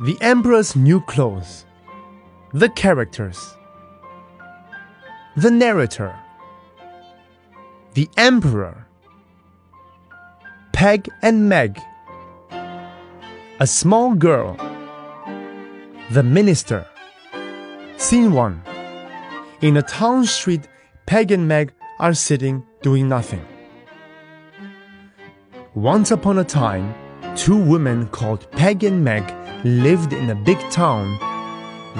The Emperor's New Clothes. The Characters. The Narrator. The Emperor. Peg and Meg. A small girl. The Minister. Scene 1. In a town street, Peg and Meg are sitting doing nothing. Once upon a time, two women called Peg and Meg lived in a big town.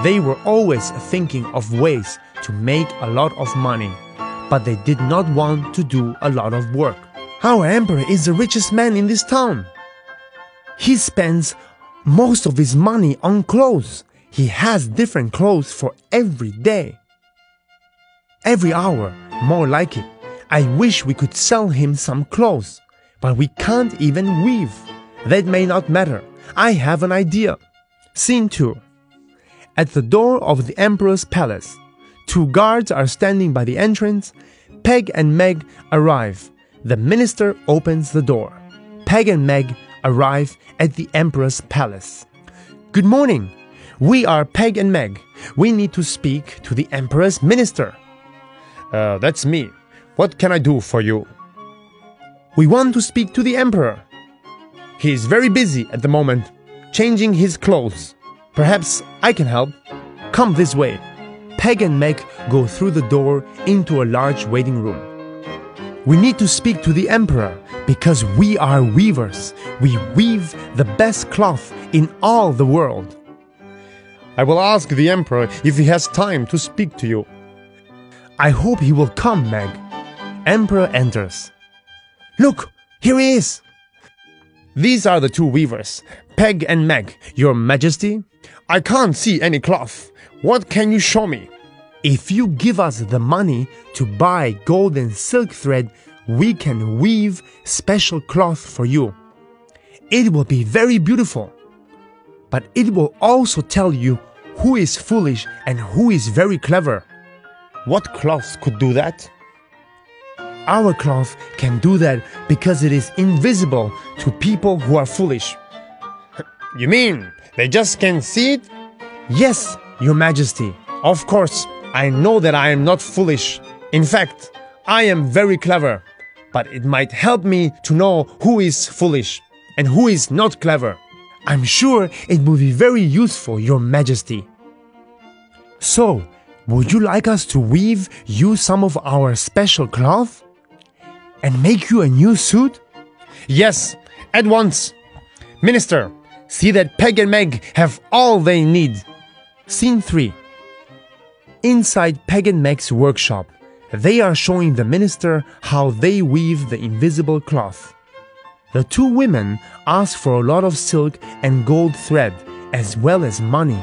They were always thinking of ways to make a lot of money, but they did not want to do a lot of work. Our emperor is the richest man in this town. He spends most of his money on clothes. He has different clothes for every day. Every hour, more like it. I wish we could sell him some clothes, but we can't even weave. That may not matter. I have an idea. Scene 2. At the door of the Emperor's palace, two guards are standing by the entrance. Peg and Meg arrive. The minister opens the door. Peg and Meg arrive at the Emperor's palace. Good morning. We are Peg and Meg. We need to speak to the Emperor's minister. Uh, that's me. What can I do for you? We want to speak to the Emperor. He is very busy at the moment, changing his clothes. Perhaps I can help. Come this way. Peg and Meg go through the door into a large waiting room. We need to speak to the Emperor because we are weavers. We weave the best cloth in all the world. I will ask the Emperor if he has time to speak to you. I hope he will come, Meg. Emperor enters. Look, here he is. These are the two weavers, Peg and Meg, Your Majesty. I can't see any cloth. What can you show me? If you give us the money to buy gold and silk thread, we can weave special cloth for you. It will be very beautiful. But it will also tell you who is foolish and who is very clever. What cloth could do that? Our cloth can do that because it is invisible to people who are foolish. You mean they just can't see it? Yes, Your Majesty. Of course, I know that I am not foolish. In fact, I am very clever. But it might help me to know who is foolish and who is not clever. I'm sure it will be very useful, Your Majesty. So, would you like us to weave you some of our special cloth? And make you a new suit? Yes, at once. Minister, see that Peg and Meg have all they need. Scene 3 Inside Peg and Meg's workshop, they are showing the minister how they weave the invisible cloth. The two women ask for a lot of silk and gold thread, as well as money.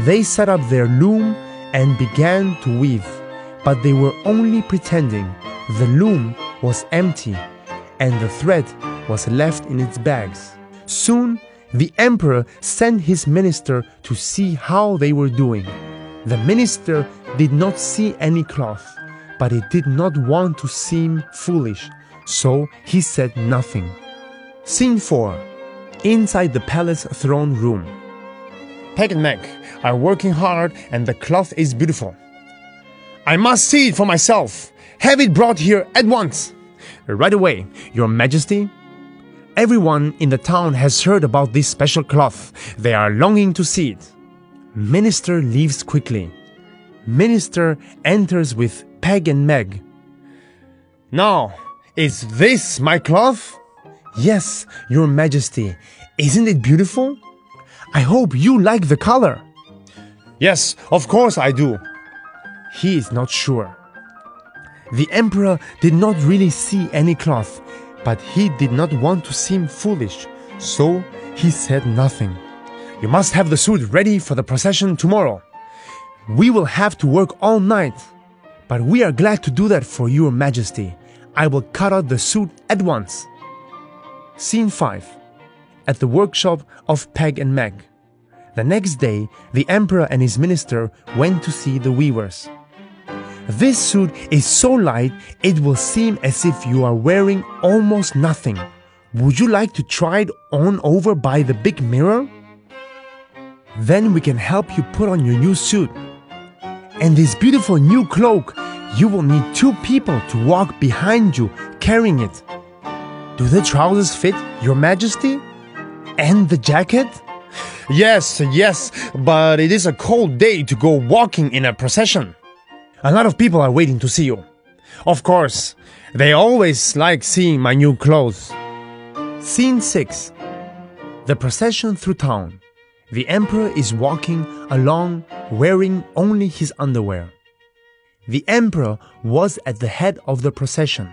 They set up their loom and began to weave, but they were only pretending. The loom was empty, and the thread was left in its bags. Soon, the emperor sent his minister to see how they were doing. The minister did not see any cloth, but he did not want to seem foolish, so he said nothing. Scene 4 Inside the palace throne room. Peg and Meg are working hard and the cloth is beautiful. I must see it for myself. Have it brought here at once. Right away, Your Majesty. Everyone in the town has heard about this special cloth. They are longing to see it. Minister leaves quickly. Minister enters with Peg and Meg. Now, is this my cloth? Yes, Your Majesty. Isn't it beautiful? I hope you like the color. Yes, of course I do. He is not sure. The emperor did not really see any cloth, but he did not want to seem foolish, so he said nothing. You must have the suit ready for the procession tomorrow. We will have to work all night, but we are glad to do that for your majesty. I will cut out the suit at once. Scene 5 At the workshop of Peg and Meg. The next day, the emperor and his minister went to see the weavers. This suit is so light it will seem as if you are wearing almost nothing. Would you like to try it on over by the big mirror? Then we can help you put on your new suit. And this beautiful new cloak, you will need two people to walk behind you carrying it. Do the trousers fit, Your Majesty? And the jacket? Yes, yes, but it is a cold day to go walking in a procession. A lot of people are waiting to see you. Of course, they always like seeing my new clothes. Scene 6 The procession through town. The emperor is walking along wearing only his underwear. The emperor was at the head of the procession.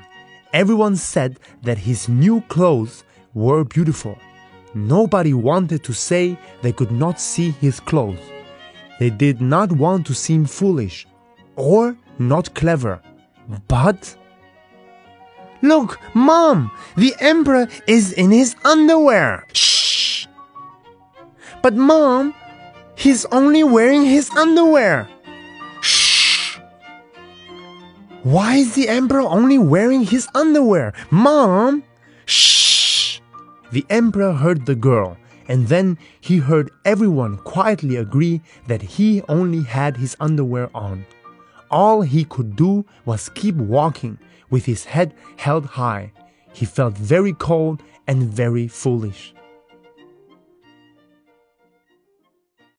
Everyone said that his new clothes were beautiful. Nobody wanted to say they could not see his clothes. They did not want to seem foolish or not clever. But Look, Mom, the Emperor is in his underwear. shh! But Mom, he's only wearing his underwear. Shh! Why is the Emperor only wearing his underwear? Mom, Shh! The emperor heard the girl, and then he heard everyone quietly agree that he only had his underwear on. All he could do was keep walking with his head held high. He felt very cold and very foolish.